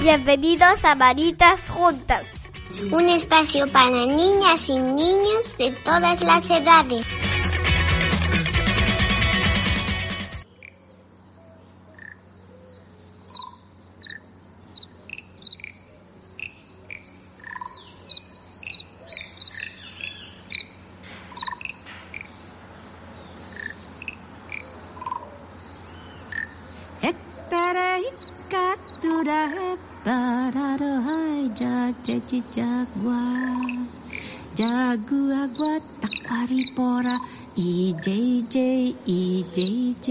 Bienvenidos a Manitas Juntas. Un espacio para niñas y niños de todas las edades. Pararohai jace tak pari pora. IJJ IJJ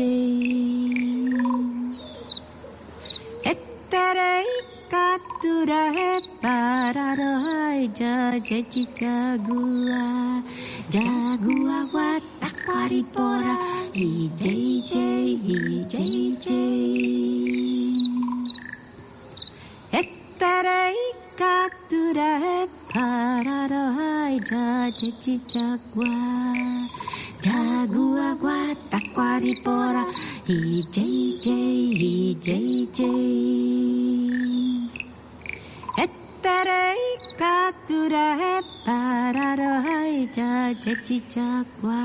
Eterei katurahe pararohai jace tak pari pora. IJJ IJJ ja ja ci jagua gua takwari pora. I jei jei katura he pararo hai ja ja ci jagua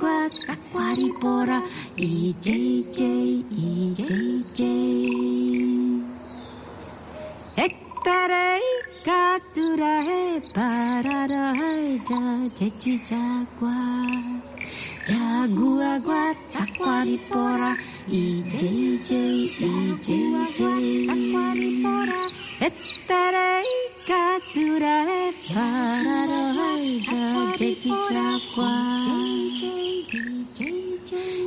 gua takwari pora. I jei かとらへパララへじゃじゃちじゃごわじゃごわごわたこわりぽらいじいじいじいじたこわりぽらえったらいかとらへパララへじゃじゃちじゃごわ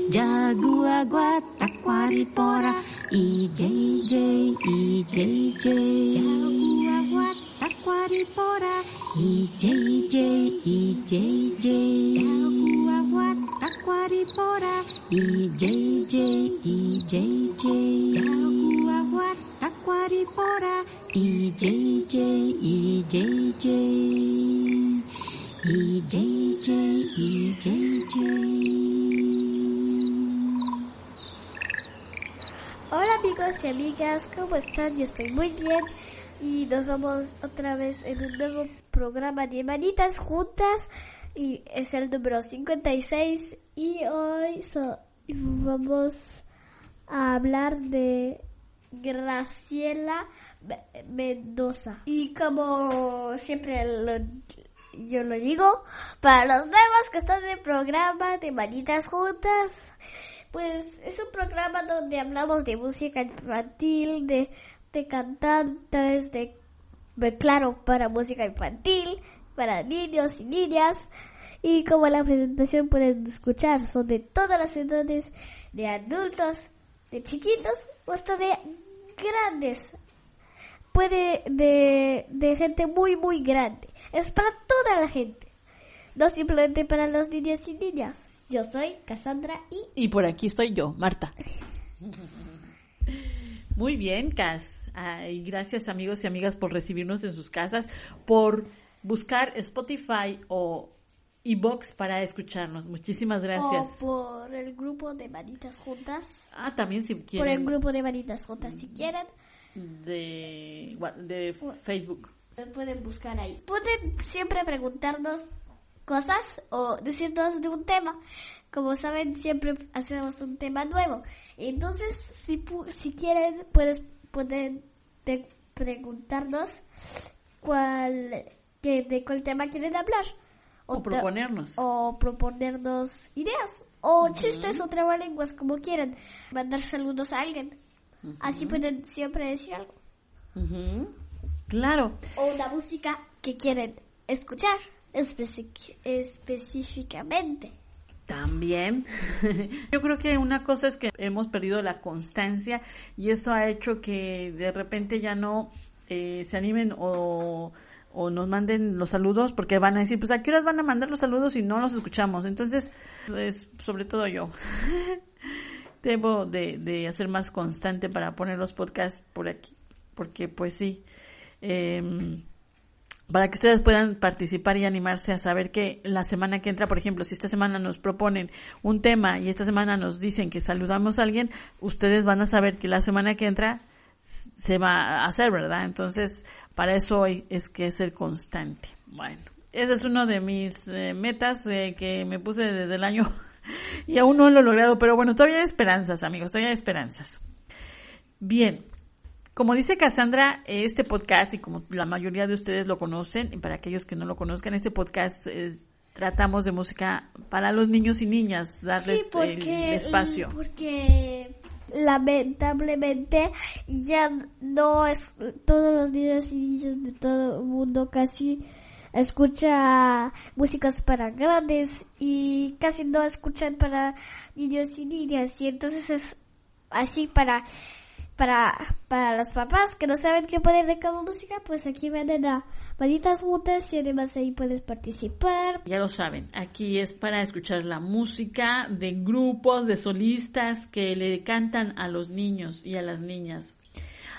じゃごわごわたこわりぽら EJJ EJJ Jago buat Jaguagua taquaripora EJJ EJJ Jaguagua taquaripora EJJ EJJ Jaguagua taquaripora EJJ EJJ EJJ EJJ Hola amigos y amigas, ¿cómo están? Yo estoy muy bien y nos vamos otra vez en un nuevo programa de Manitas Juntas y es el número 56 y hoy so- vamos a hablar de Graciela Me- Mendoza. Y como siempre yo lo digo, para los nuevos que están en el programa de Manitas Juntas, pues es un programa donde hablamos de música infantil, de, de cantantes, de, de- claro, para música infantil, para niños y niñas. Y como la presentación pueden escuchar, son de todas las edades, de adultos, de chiquitos o hasta de grandes. Puede de, de gente muy, muy grande. Es para toda la gente. No simplemente para los niños y niñas. Yo soy Cassandra y Y por aquí estoy yo, Marta. Muy bien, Cas. Ay, gracias amigos y amigas por recibirnos en sus casas, por buscar Spotify o iBox para escucharnos. Muchísimas gracias. O por el grupo de manitas juntas. Ah, también si Por el quieren grupo de manitas juntas, si quieren, de, de Facebook. pueden buscar ahí. Pueden siempre preguntarnos cosas o decirnos de un tema. Como saben, siempre hacemos un tema nuevo. Entonces, si, pu- si quieren, puedes, pueden preguntarnos cuál, que, de cuál tema quieren hablar. O proponernos. O proponernos ideas. O chistes o trabalenguas, como quieran. Mandar saludos a alguien. Así pueden siempre decir algo. Claro. O una música que quieren escuchar específicamente. También. Yo creo que una cosa es que hemos perdido la constancia y eso ha hecho que de repente ya no eh, se animen o, o nos manden los saludos porque van a decir, pues a qué horas van a mandar los saludos y no los escuchamos. Entonces, es sobre todo yo. Debo de, de hacer más constante para poner los podcasts por aquí, porque pues sí. Eh, para que ustedes puedan participar y animarse a saber que la semana que entra, por ejemplo, si esta semana nos proponen un tema y esta semana nos dicen que saludamos a alguien, ustedes van a saber que la semana que entra se va a hacer, ¿verdad? Entonces, para eso hoy es que es ser constante. Bueno, ese es uno de mis eh, metas eh, que me puse desde el año y aún no lo he logrado, pero bueno, todavía hay esperanzas, amigos, todavía hay esperanzas. Bien, como dice Cassandra, este podcast, y como la mayoría de ustedes lo conocen, y para aquellos que no lo conozcan, este podcast eh, tratamos de música para los niños y niñas, darles Sí, porque, el espacio. Porque lamentablemente ya no es todos los niños y niñas de todo el mundo casi escucha músicas para grandes y casi no escuchan para niños y niñas y entonces es así para para para los papás que no saben qué poner de cada música pues aquí venden a manitas juntas y además ahí puedes participar Ya lo saben, aquí es para escuchar la música de grupos, de solistas que le cantan a los niños y a las niñas.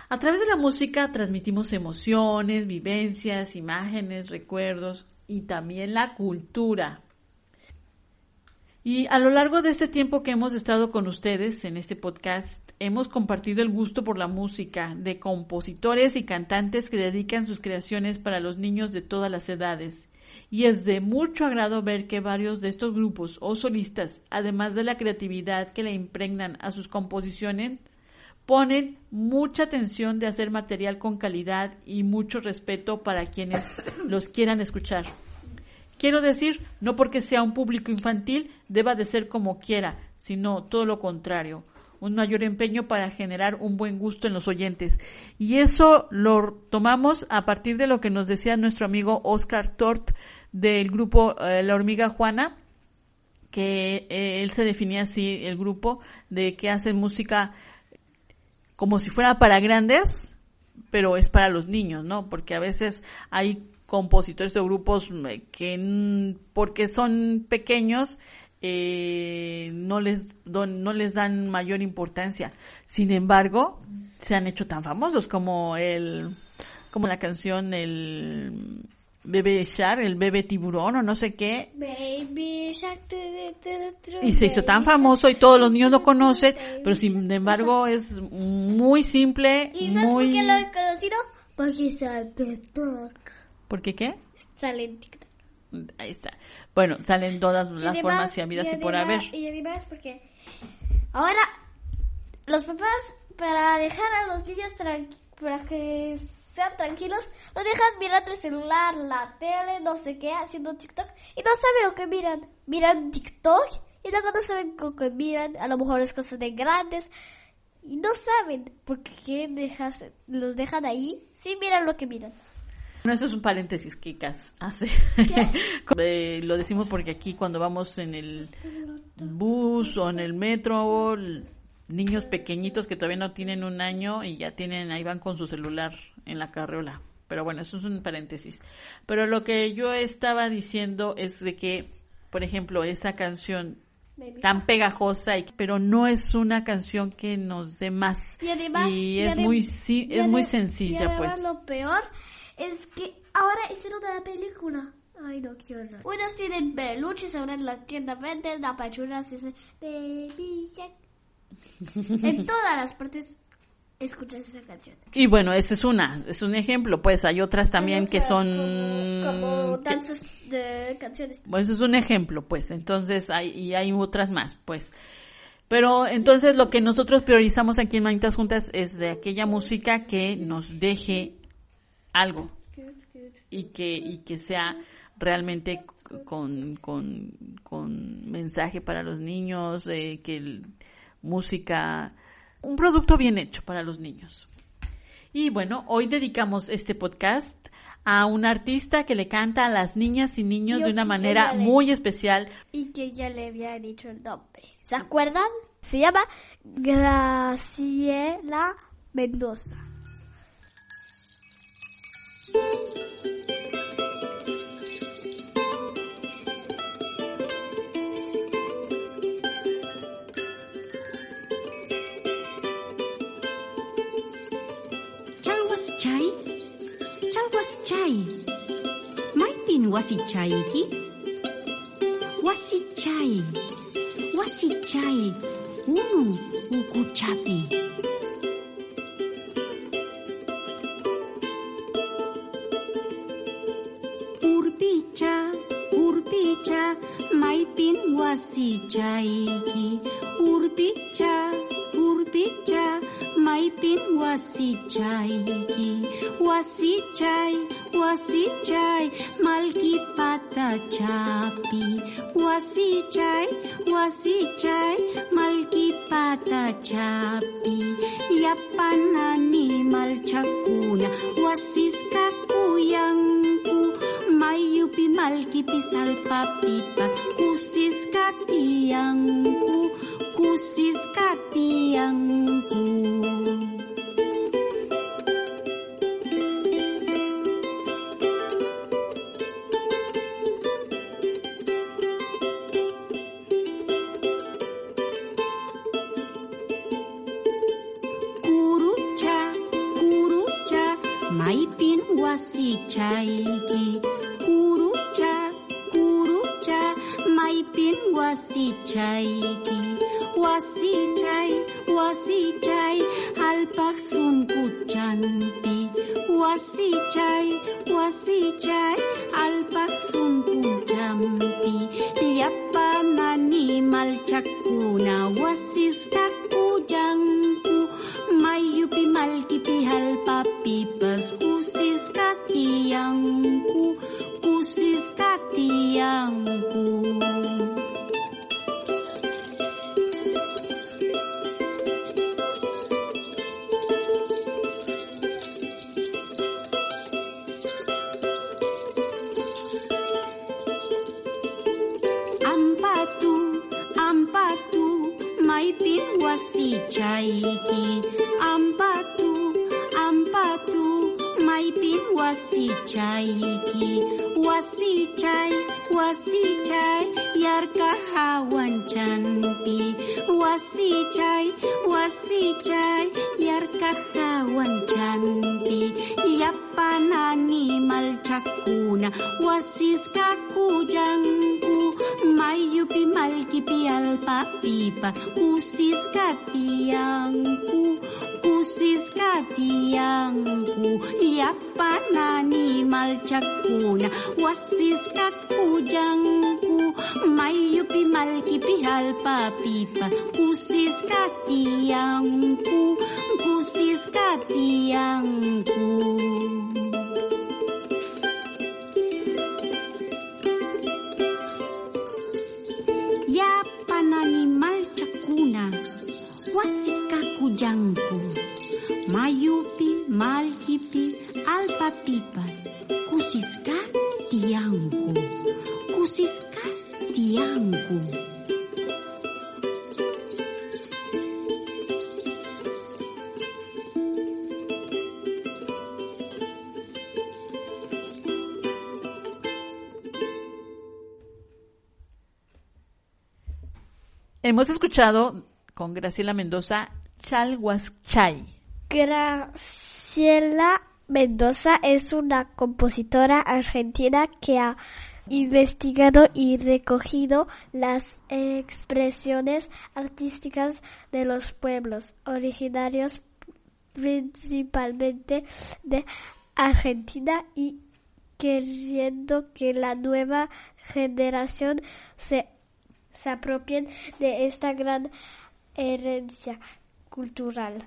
A través de la música transmitimos emociones, vivencias, imágenes, recuerdos y también la cultura. Y a lo largo de este tiempo que hemos estado con ustedes en este podcast, hemos compartido el gusto por la música de compositores y cantantes que dedican sus creaciones para los niños de todas las edades. Y es de mucho agrado ver que varios de estos grupos o solistas, además de la creatividad que le impregnan a sus composiciones, ponen mucha atención de hacer material con calidad y mucho respeto para quienes los quieran escuchar. Quiero decir, no porque sea un público infantil deba de ser como quiera, sino todo lo contrario, un mayor empeño para generar un buen gusto en los oyentes. Y eso lo tomamos a partir de lo que nos decía nuestro amigo Oscar Tort del grupo eh, La Hormiga Juana, que eh, él se definía así, el grupo, de que hace música como si fuera para grandes, pero es para los niños, ¿no? Porque a veces hay compositores o grupos eh, que porque son pequeños eh, no les don- no les dan mayor importancia. Sin embargo, se han hecho tan famosos como el como la canción el bebé shark, el bebé tiburón o no sé qué, Baby Shark, y se hizo tan famoso y todos los niños lo conocen, pero sin embargo es muy simple, ¿Y sabes muy por qué lo he conocido? Porque sale en TikTok. ¿Por qué qué? Sale en TikTok. Ahí está. Bueno, salen todas Y las además- formas y habidas y, por además- haber. Y además porque ahora los papás para dejar a los niños para que sean tranquilos, los dejan mirando el celular, la tele, no sé qué, haciendo TikTok y no saben lo que miran. Miran TikTok y luego no saben lo que miran, a lo mejor es cosas de grandes y no saben porque quieren dejarse, los dejan ahí sin mirar lo que miran. Bueno, eso es un paréntesis que hace. Eh, lo decimos porque aquí cuando vamos en el bus o en el metro, niños pequeñitos que todavía no tienen un año y ya tienen, ahí van con su celular en la carriola. Pero bueno, eso es un paréntesis. Pero lo que yo estaba diciendo es de que, por ejemplo, esa canción. Tan pegajosa, y, pero no es una canción que nos dé más. Y además, Y es muy, sí, y es muy adem- y sencilla, además pues. lo peor es que ahora hicieron una película. Ay, no quiero horror. Unos tienen peluches, ahora en la tienda venden apachuras y dicen Baby Shark. en todas las partes escuchas esa canción. Y bueno, ese es una, es un ejemplo, pues hay otras también que son... Como, como que- danzas de canciones. Bueno, eso es un ejemplo, pues. Entonces, hay, y hay otras más, pues. Pero entonces lo que nosotros priorizamos aquí en Manitas Juntas es de aquella música que nos deje algo y que, y que sea realmente con, con, con mensaje para los niños, eh, que el- música, un producto bien hecho para los niños. Y bueno, hoy dedicamos este podcast a un artista que le canta a las niñas y niños Yo de una manera muy especial. Y que ya le había dicho el nombre. ¿Se acuerdan? Se llama Graciela Mendoza. wasichai? Chal wasichai? Maitin wasichaiki? Wasichai. Wasichai. Unu ukuchapi. Urpicha, urpicha, maipin wasichaiki. Urpicha, urpicha, aipin wasichai ki wasichai wasichai malki pata chapi. Wasi cai, malki pata chapi. Yapan animal chakuna wasis kuyangku mayupi malki pisal papipa kusis katiangku kusis katiangku tiyanku, kusiska tiyanku. Hemos escuchado con Graciela Mendoza Chalhuaschay. Graciela Mendoza es una compositora argentina que ha investigado y recogido las expresiones artísticas de los pueblos originarios principalmente de Argentina y queriendo que la nueva generación se, se apropien de esta gran herencia cultural.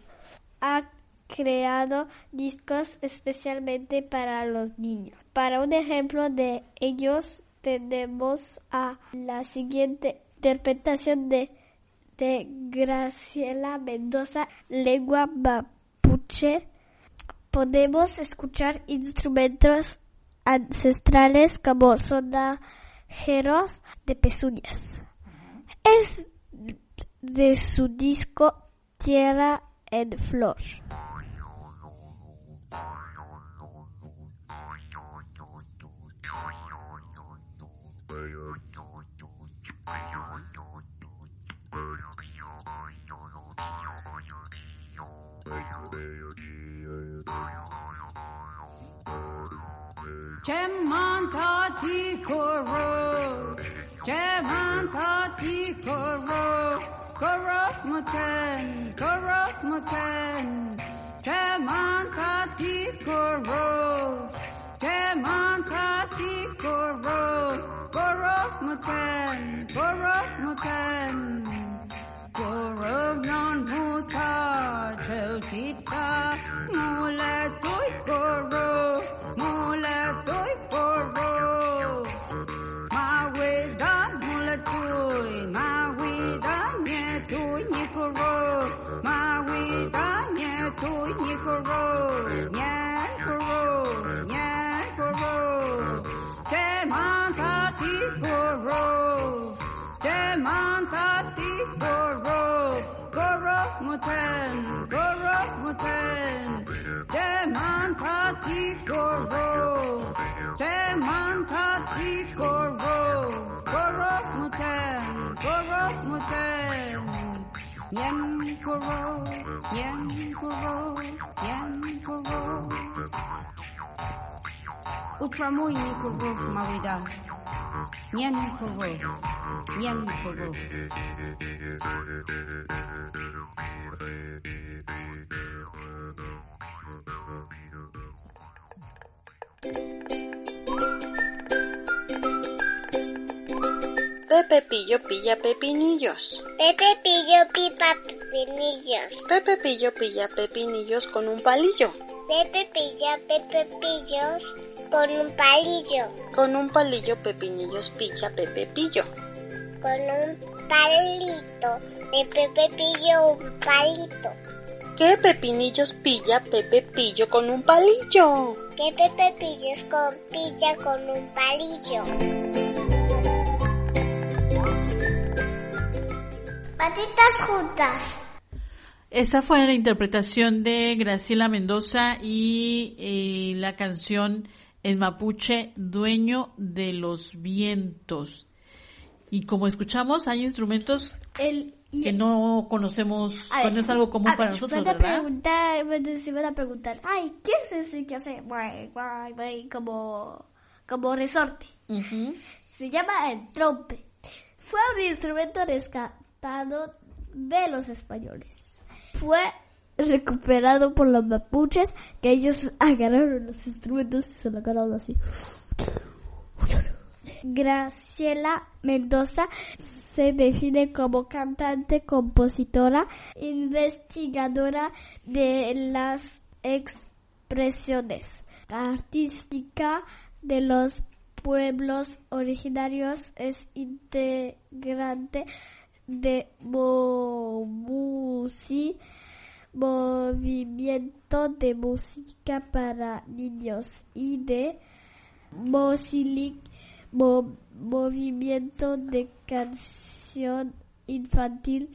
Creado discos especialmente para los niños. Para un ejemplo de ellos tenemos a la siguiente interpretación de, de Graciela Mendoza, lengua mapuche. Podemos escuchar instrumentos ancestrales como sonajeros de pezuñas. Es de su disco Tierra en Flor. Cemantati koro, cemantati koro, koro makan, koro makan. Temantati Goro, Temantati Goro, Goro Muten, Goro Muten, Goro Non Muta, Chil Chita, वतन गोरो वतन जय मान थाती गोरो जय मान थाती गोरो गोरो वतन गोरो वतन यम गोरो यम गोरो यम गोरो Ultramoy Nicolgo Mawida. Nyan Nicolgo. Nyan Nicolgo. Thank you. Pepe Pillo pilla pepinillos. Pepe pillo pipa pepinillos. Pepe Pillo pilla pepinillos con un palillo. Pepe pilla Pepe pillos con un palillo. Con un palillo pepinillos pilla Pepe Pillo. Con un palito. De Pepe pillo un palito. ¿Qué pepinillos pilla Pepe Pillo con un palillo? Pillos con pilla con un palillo. Patitas juntas. Esa fue la interpretación de Graciela Mendoza y eh, la canción en mapuche Dueño de los Vientos. Y como escuchamos, hay instrumentos El, que no conocemos, ver, pues no es algo común para ver, nosotros, van a ¿verdad? preguntar, se van a preguntar, ay, ¿qué es ese que hace guay, guay, guay, como, como resorte? Se llama el trompe. Fue un instrumento rescatado de los españoles. Fue recuperado por los mapuches, que ellos agarraron los instrumentos y se lo agarraron así. Graciela Mendoza se define como cantante, compositora, investigadora de las expresiones artística de los pueblos originarios, es integrante de Momusi, movimiento de música para niños, y de Mosilic, mo- movimiento de canción infantil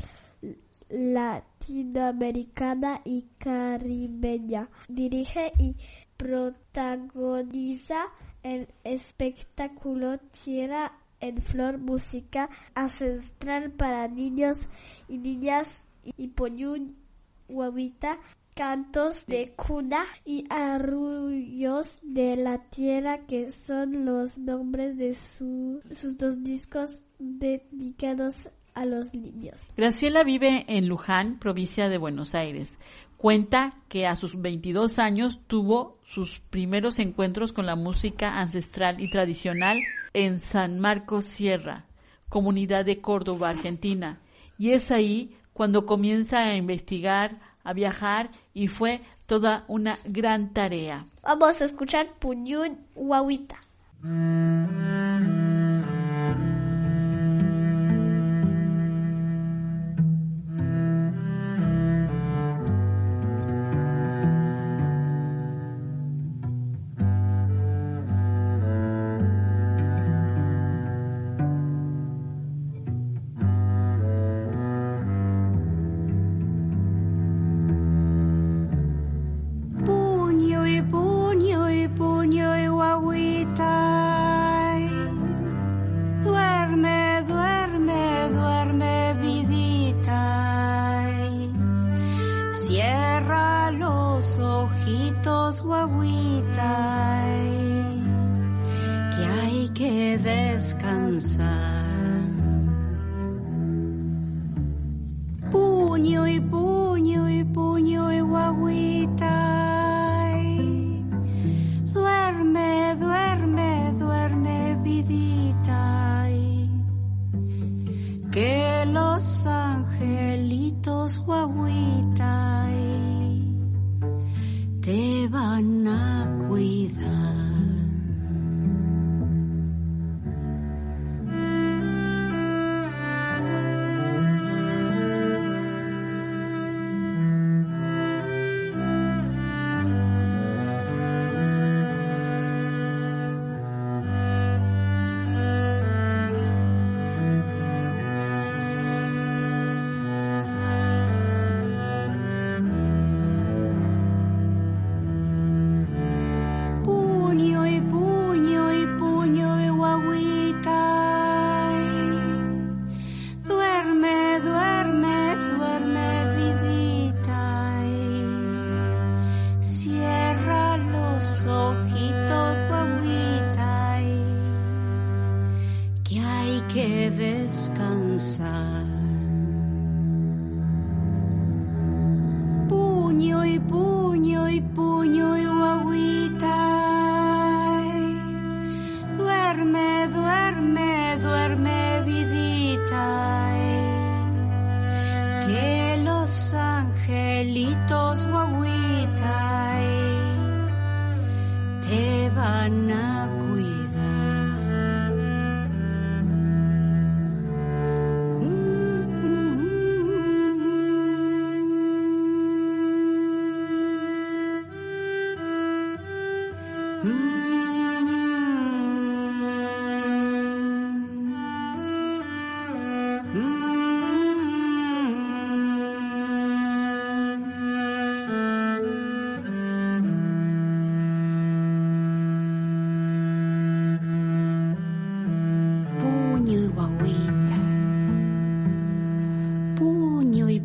latinoamericana y caribeña. Dirige y protagoniza el espectáculo Tierra en Flor, música ancestral para niños y niñas y Poñún Guavita, cantos de cuna y arrullos de la tierra que son los nombres de su- sus dos discos dedicados a los niños. Graciela vive en Luján, provincia de Buenos Aires. Cuenta que a sus 22 años tuvo sus primeros encuentros con la música ancestral y tradicional en San Marcos Sierra, comunidad de Córdoba, Argentina. Y es ahí cuando comienza a investigar, a viajar y fue toda una gran tarea. Vamos a escuchar Puñún Guavita.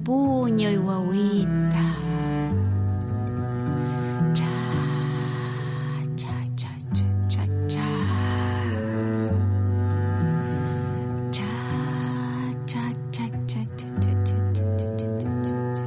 Puño y guaguita. Cha, cha, cha, cha, cha. Cha, cha, cha, cha, cha, cha, cha, cha, cha, cha, cha, cha.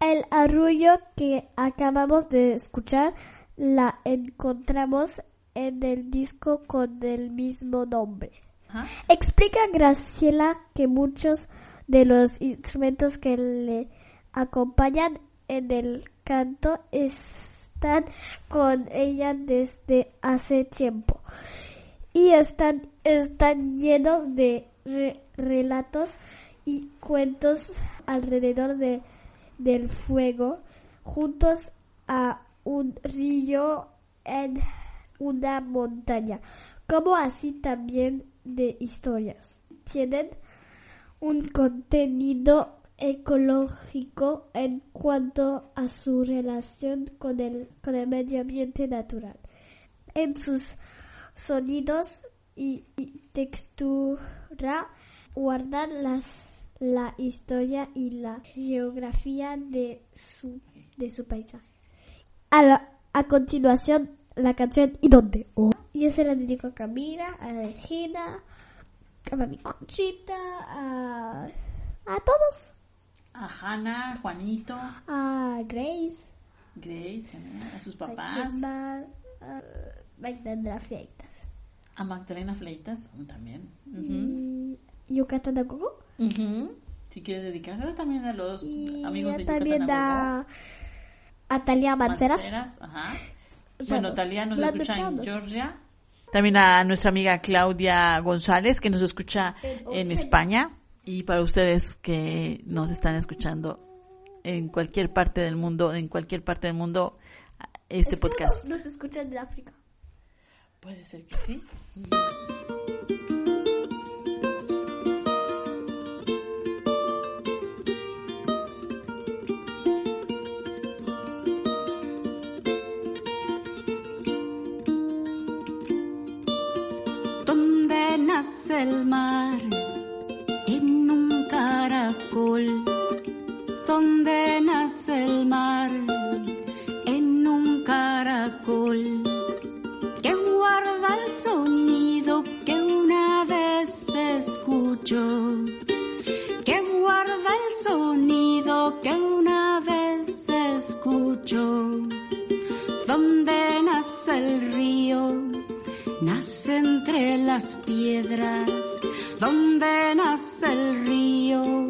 El arrullo que acabamos de escuchar la encontramos en el disco con el mismo nombre. Ajá. Explica Graciela que muchos de los instrumentos que le acompañan en el canto están con ella desde hace tiempo y están, están llenos de re- relatos y cuentos alrededor de, del fuego juntos a un río en una montaña, como así también de historias. Tienen un contenido ecológico en cuanto a su relación con el, con el medio ambiente natural. En sus sonidos y, y textura guardan las, la historia y la geografía de su, de su paisaje. A, la- a continuación, la canción ¿Y dónde? Oh. Yo se la dedico a Camila, a Regina, a Mami Conchita, a, a todos, A Hannah, Juanito, a Grace, Grace, también, a sus a papás, a Magdalena Fleitas a Magdalena Fleitas también. Ujú. y Yucatán a Gogo. Ujú. Si quieres dedicárselo también a los Y amigos de también Yucatán a, a Talia Manceras. Manceras, ajá. Bueno, Talia nos escucha en. Georgia. También a nuestra amiga Claudia González, que nos escucha en España. Y para ustedes que nos están escuchando en cualquier parte del mundo, en cualquier parte del mundo, este podcast. Nos escuchan de África. Puede ser que sí. El mar en un caracol, donde nace el mar en un caracol. Que guarda el sonido que una vez escuchó, que guarda el sonido que una vez escuchó, donde nace el río, nace entre las piedras, donde nace el río,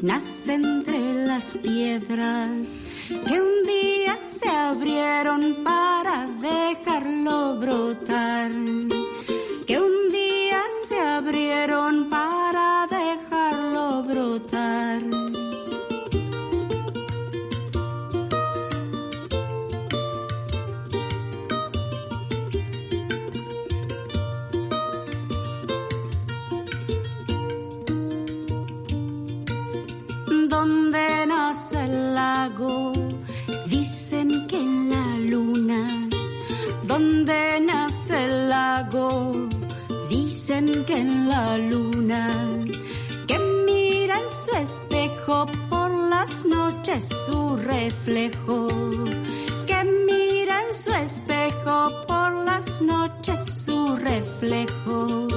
nace entre las piedras que un día se abrieron para dejarlo brotar, que un día se abrieron para Que mira en su espejo por las noches su reflejo. Que mira en su espejo por las noches su reflejo.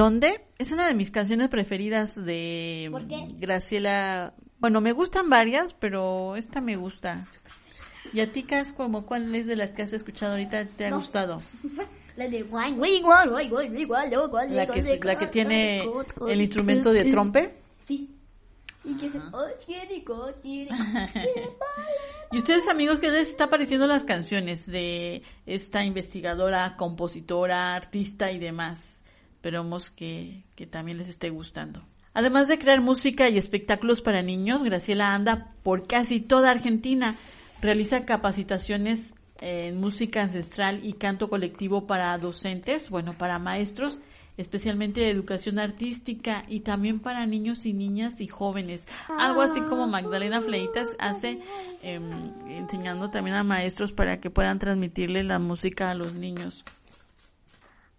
¿Dónde? Es una de mis canciones preferidas de ¿Por qué? Graciela. Bueno, me gustan varias, pero esta me gusta. ¿Y a ti, Cas, como cuál es de las que has escuchado ahorita te ha no. gustado? La de La que, la que tiene el instrumento de trompe. Sí. Y, que y ustedes amigos, ¿qué les está pareciendo las canciones de esta investigadora, compositora, artista y demás? Esperemos que, que también les esté gustando. Además de crear música y espectáculos para niños, Graciela anda por casi toda Argentina. Realiza capacitaciones en música ancestral y canto colectivo para docentes, bueno, para maestros, especialmente de educación artística y también para niños y niñas y jóvenes. Algo así como Magdalena Fleitas hace em, enseñando también a maestros para que puedan transmitirle la música a los niños.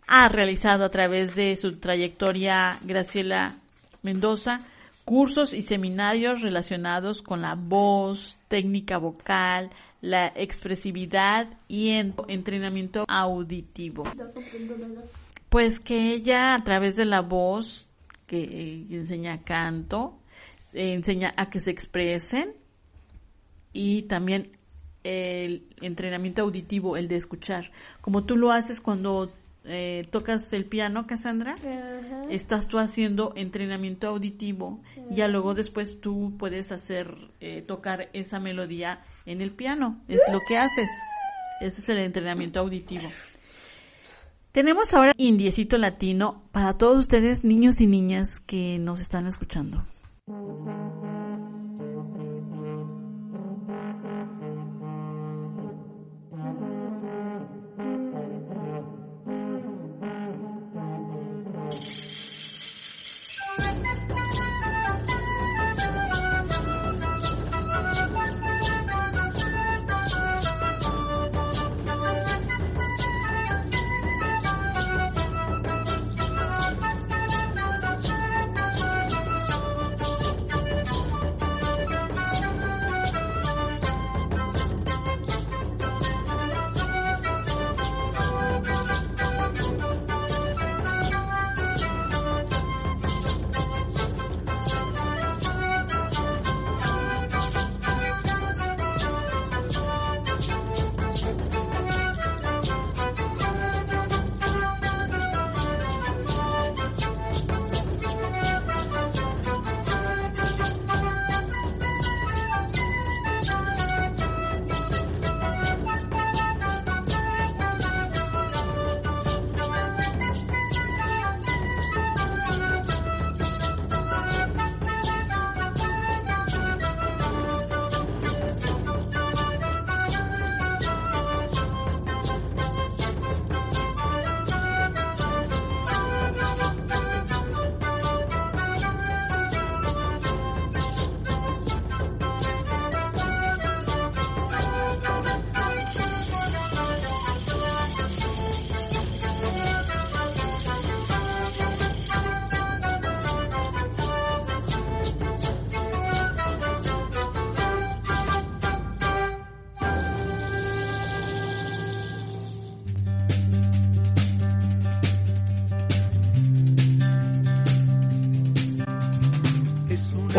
Ha realizado a través de su trayectoria Graciela Mendoza cursos y seminarios relacionados con la voz, técnica vocal, la expresividad y en- entrenamiento auditivo. Pues que ella a través de la voz que enseña canto, enseña a que se expresen y también el entrenamiento auditivo, el de escuchar, como tú lo haces cuando eh, tocas el piano, Cassandra, estás tú haciendo entrenamiento auditivo y ya luego después tú puedes hacer eh, tocar esa melodía en el piano, es lo que haces, ese es el entrenamiento auditivo. Tenemos ahora Indiecito Latino para todos ustedes, niños y niñas que nos están escuchando.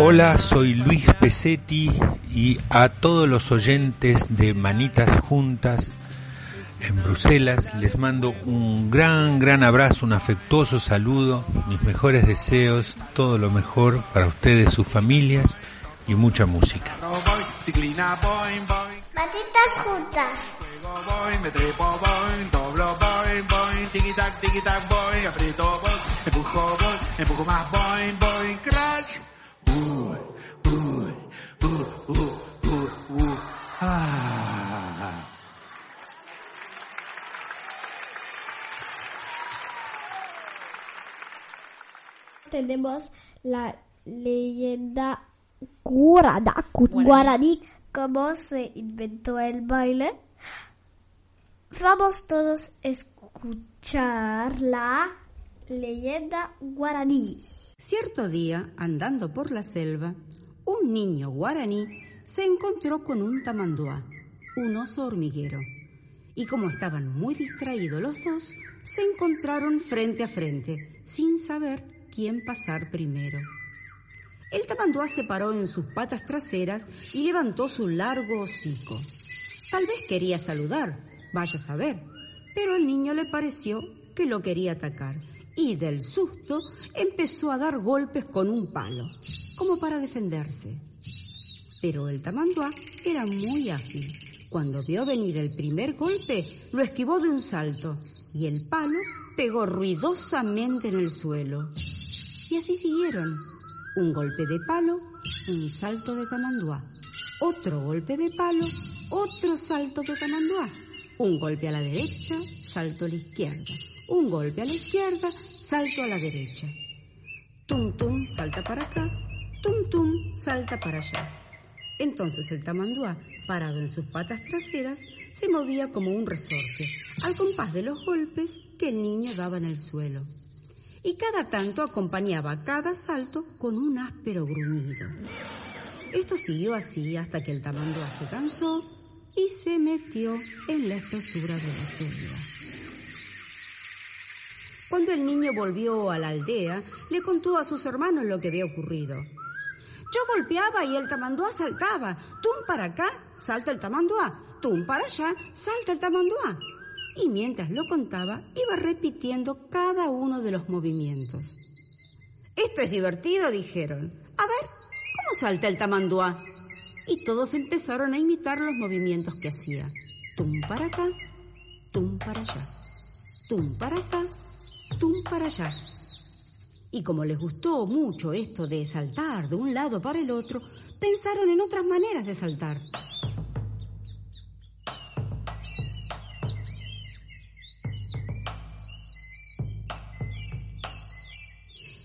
Hola, soy Luis Pesetti y a todos los oyentes de Manitas Juntas en Bruselas les mando un gran, gran abrazo, un afectuoso saludo, mis mejores deseos, todo lo mejor para ustedes, sus familias y mucha música. Manitas juntas. me trepo, voy, doblo, voy, voy, tiki tac, tiki tac, voy, aprieto, voy, empujo, voy, empujo más, voy, voy, crash. Tenemos la leyenda guarani, guaraní, cómo se inventó el baile. Vamos todos a escuchar la leyenda guaraní. Cierto día, andando por la selva, un niño guaraní se encontró con un tamanduá, un oso hormiguero. Y como estaban muy distraídos los dos, se encontraron frente a frente, sin saber quién pasar primero. El tamanduá se paró en sus patas traseras y levantó su largo hocico. Tal vez quería saludar, vaya a saber, pero al niño le pareció que lo quería atacar y del susto empezó a dar golpes con un palo, como para defenderse. Pero el tamanduá era muy ágil. Cuando vio venir el primer golpe, lo esquivó de un salto y el palo pegó ruidosamente en el suelo. Y así siguieron. Un golpe de palo, un salto de tamanduá. Otro golpe de palo, otro salto de tamanduá. Un golpe a la derecha, salto a la izquierda. Un golpe a la izquierda, salto a la derecha. Tum tum, salta para acá. Tum tum, salta para allá. Entonces el tamanduá, parado en sus patas traseras, se movía como un resorte, al compás de los golpes que el niño daba en el suelo. Y cada tanto acompañaba cada salto con un áspero gruñido. Esto siguió así hasta que el tamanduá se cansó y se metió en la espesura de la selva. Cuando el niño volvió a la aldea, le contó a sus hermanos lo que había ocurrido. Yo golpeaba y el tamanduá saltaba. Tum para acá, salta el tamanduá. Tum para allá, salta el tamanduá. Y mientras lo contaba, iba repitiendo cada uno de los movimientos. Esto es divertido, dijeron. A ver, ¿cómo salta el tamanduá? Y todos empezaron a imitar los movimientos que hacía. Tum para acá, tum para allá. Tum para acá, tum para allá. Y como les gustó mucho esto de saltar de un lado para el otro, pensaron en otras maneras de saltar.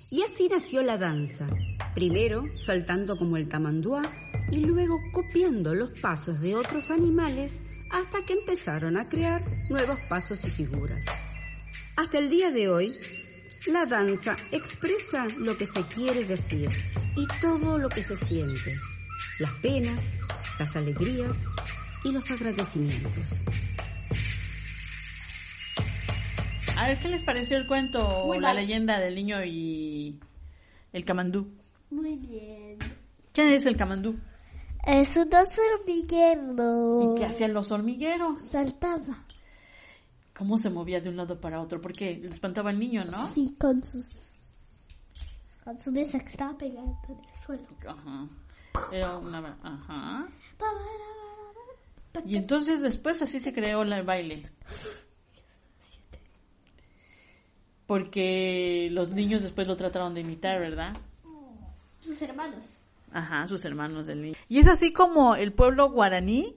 Y así nació la danza, primero saltando como el tamanduá y luego copiando los pasos de otros animales hasta que empezaron a crear nuevos pasos y figuras. Hasta el día de hoy, la danza expresa lo que se quiere decir y todo lo que se siente, las penas, las alegrías y los agradecimientos. A ver, ¿qué les pareció el cuento o la leyenda del niño y el camandú? Muy bien. ¿Quién es el camandú? Es un oso hormiguero. ¿Y qué hacían los hormigueros? Saltaba. ¿Cómo se movía de un lado para otro? Porque le espantaba al niño, ¿no? Sí, con sus... Con su mesa que estaba pegada en el suelo. Ajá. Era una... Ajá. Y entonces después así se creó el baile. Porque los niños después lo trataron de imitar, ¿verdad? Sus hermanos. Ajá, sus hermanos del niño. Y es así como el pueblo guaraní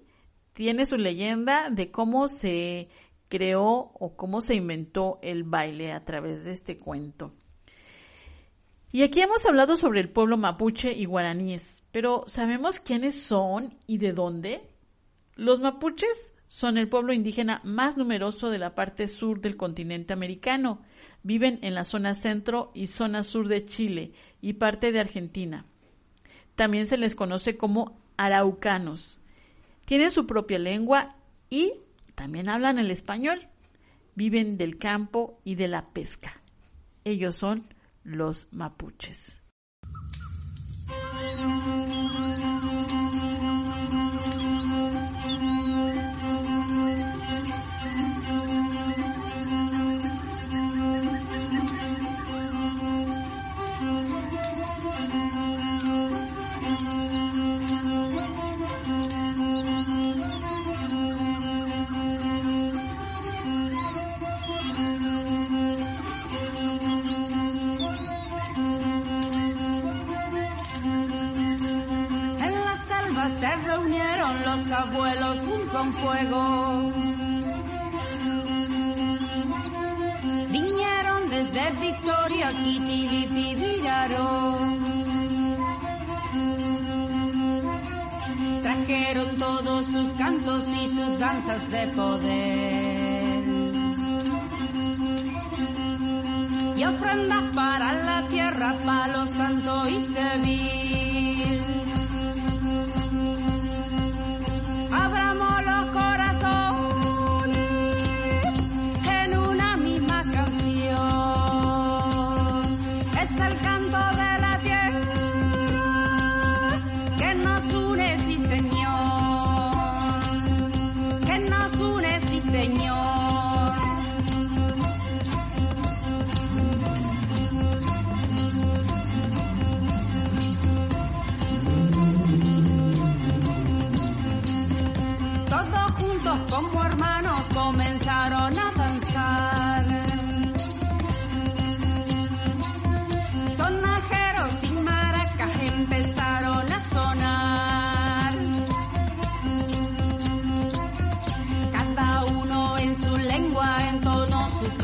tiene su leyenda de cómo se creó o cómo se inventó el baile a través de este cuento. Y aquí hemos hablado sobre el pueblo mapuche y guaraníes, pero ¿sabemos quiénes son y de dónde? Los mapuches son el pueblo indígena más numeroso de la parte sur del continente americano. Viven en la zona centro y zona sur de Chile y parte de Argentina. También se les conoce como araucanos. Tienen su propia lengua y también hablan el español. Viven del campo y de la pesca. Ellos son los mapuches. Abuelos junto a un fuego. Vinieron desde Victoria, Kitilipi, Viraro. Trajeron todos sus cantos y sus danzas de poder. Y ofrendas para la tierra, palo santo y servir.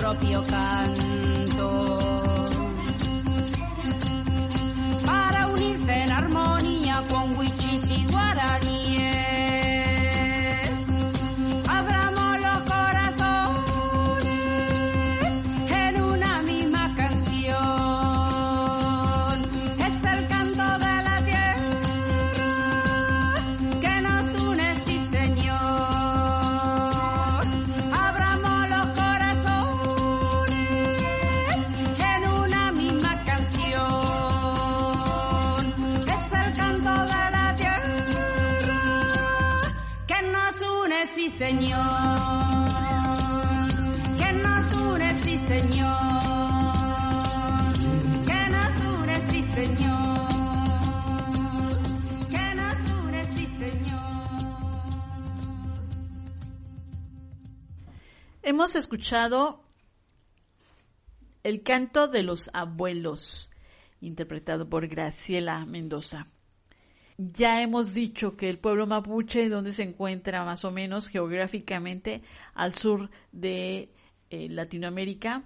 Propio canto. Hemos escuchado El canto de los abuelos, interpretado por Graciela Mendoza. Ya hemos dicho que el pueblo mapuche, donde se encuentra más o menos geográficamente al sur de eh, Latinoamérica,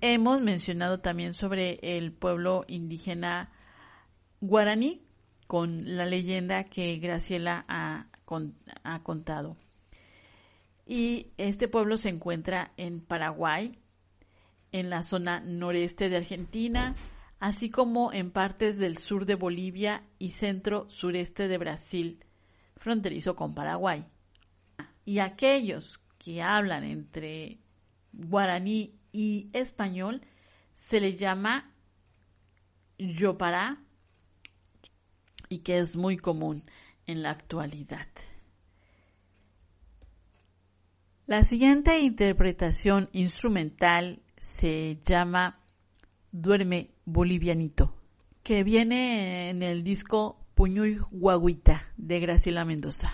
hemos mencionado también sobre el pueblo indígena guaraní, con la leyenda que Graciela ha, con- ha contado. Y este pueblo se encuentra en Paraguay, en la zona noreste de Argentina, así como en partes del sur de Bolivia y centro sureste de Brasil, fronterizo con Paraguay. Y aquellos que hablan entre guaraní y español se les llama yopará y que es muy común en la actualidad. La siguiente interpretación instrumental se llama Duerme Bolivianito, que viene en el disco Puñuy Guaguita de Graciela Mendoza.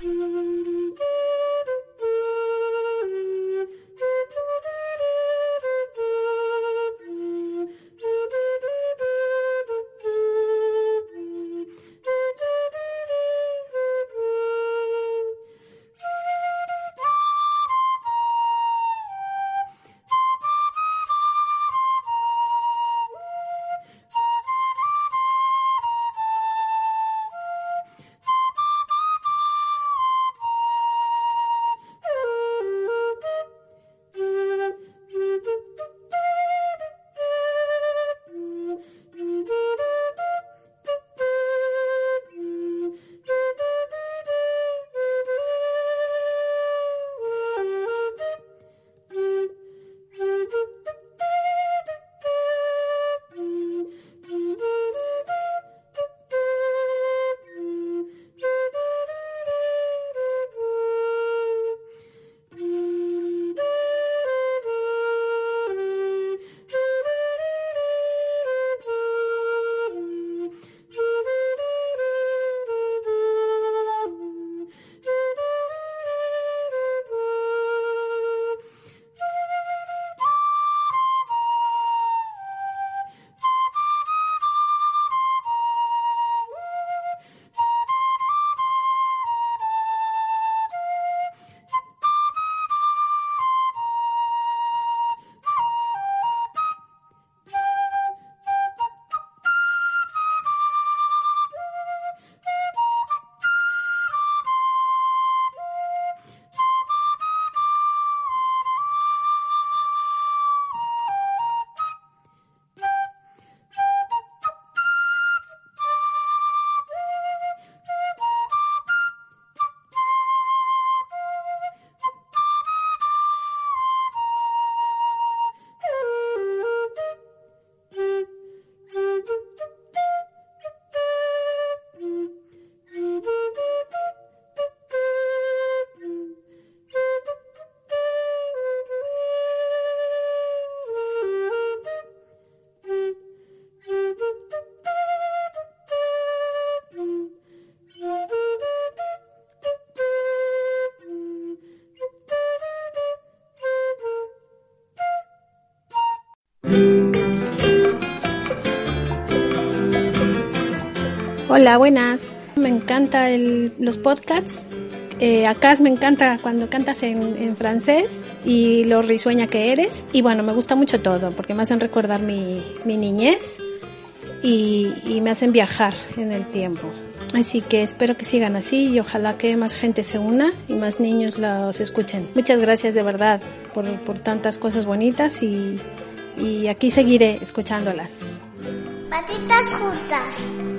Hola, buenas. Me encanta los podcasts. Eh, acá me encanta cuando cantas en, francés y lo risueña que eres. Y bueno, me gusta mucho todo porque me hacen recordar mi, mi niñez y, y me hacen viajar en el tiempo. Así que espero que sigan así y ojalá que más gente se una y más niños los escuchen. Muchas gracias de verdad por, por tantas cosas bonitas y, y aquí seguiré escuchándolas. Patitas juntas.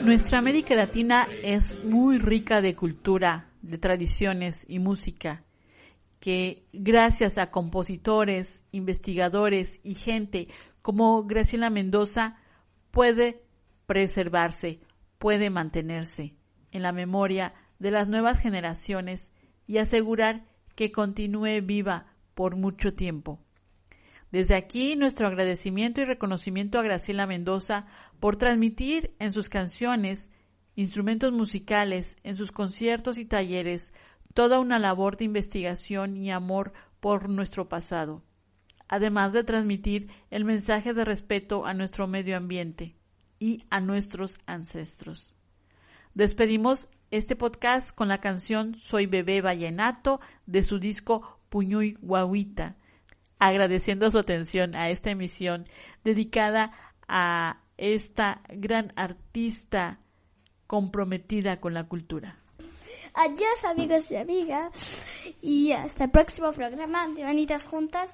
Nuestra América Latina es muy rica de cultura, de tradiciones y música, que gracias a compositores, investigadores y gente como Graciela Mendoza puede preservarse, puede mantenerse en la memoria de las nuevas generaciones y asegurar que continúe viva por mucho tiempo. Desde aquí nuestro agradecimiento y reconocimiento a Graciela Mendoza por transmitir en sus canciones, instrumentos musicales, en sus conciertos y talleres, toda una labor de investigación y amor por nuestro pasado, además de transmitir el mensaje de respeto a nuestro medio ambiente y a nuestros ancestros. Despedimos este podcast con la canción Soy Bebé Vallenato de su disco Puñuy Guaguita, agradeciendo su atención a esta emisión dedicada a esta gran artista comprometida con la cultura. Adiós amigos y amigas y hasta el próximo programa de Manitas Juntas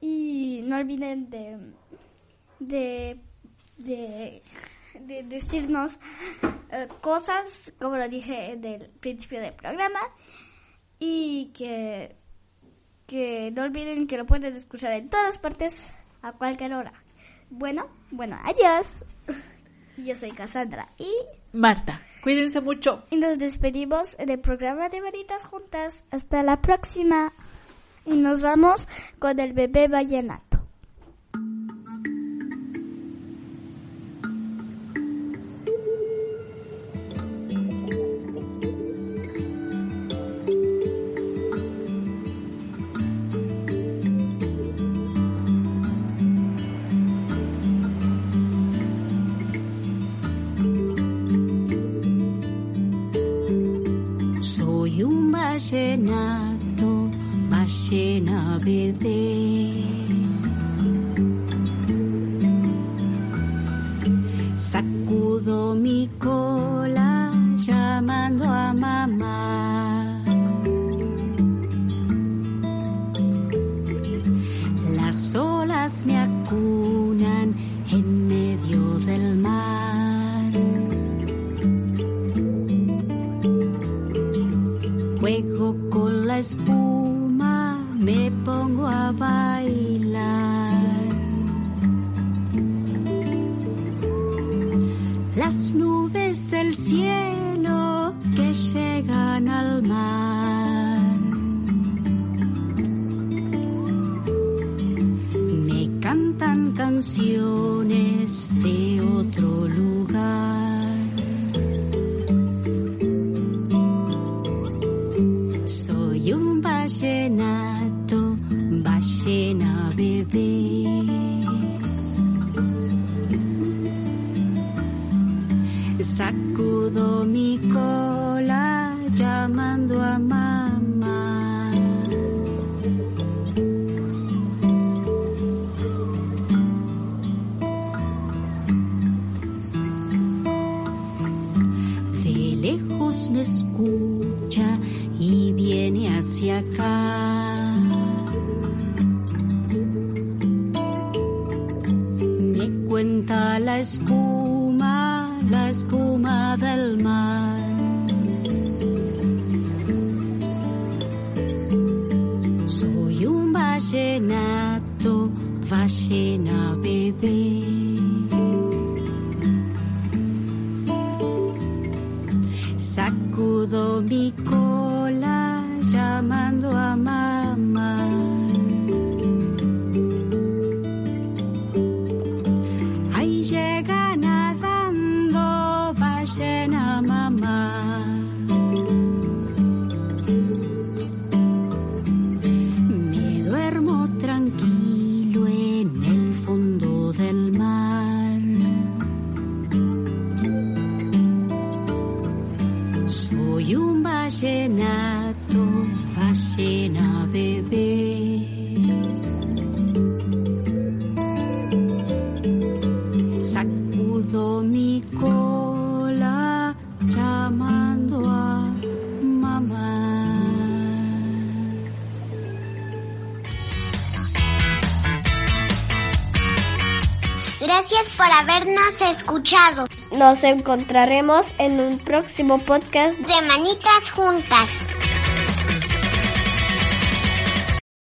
y no olviden de de, de, de decirnos eh, cosas como lo dije del principio del programa y que que no olviden que lo pueden escuchar en todas partes a cualquier hora. Bueno, bueno, adiós. Yo soy Cassandra y Marta, cuídense mucho. y nos despedimos del programa de Manitas Juntas. Hasta la próxima. Y nos vamos con el bebé vallenato. Vallenato, ballena bebé. Sacudo mi espuma, me pongo a bailar. Las nubes del cielo que llegan al mar. Me cantan canciones Me cuenta la espuma, la espuma del mar. Soy un vallenato, ballena bebé. Sacudo mi llamando a mamá. Gracias por habernos escuchado. Nos encontraremos en un próximo podcast de Manitas Juntas.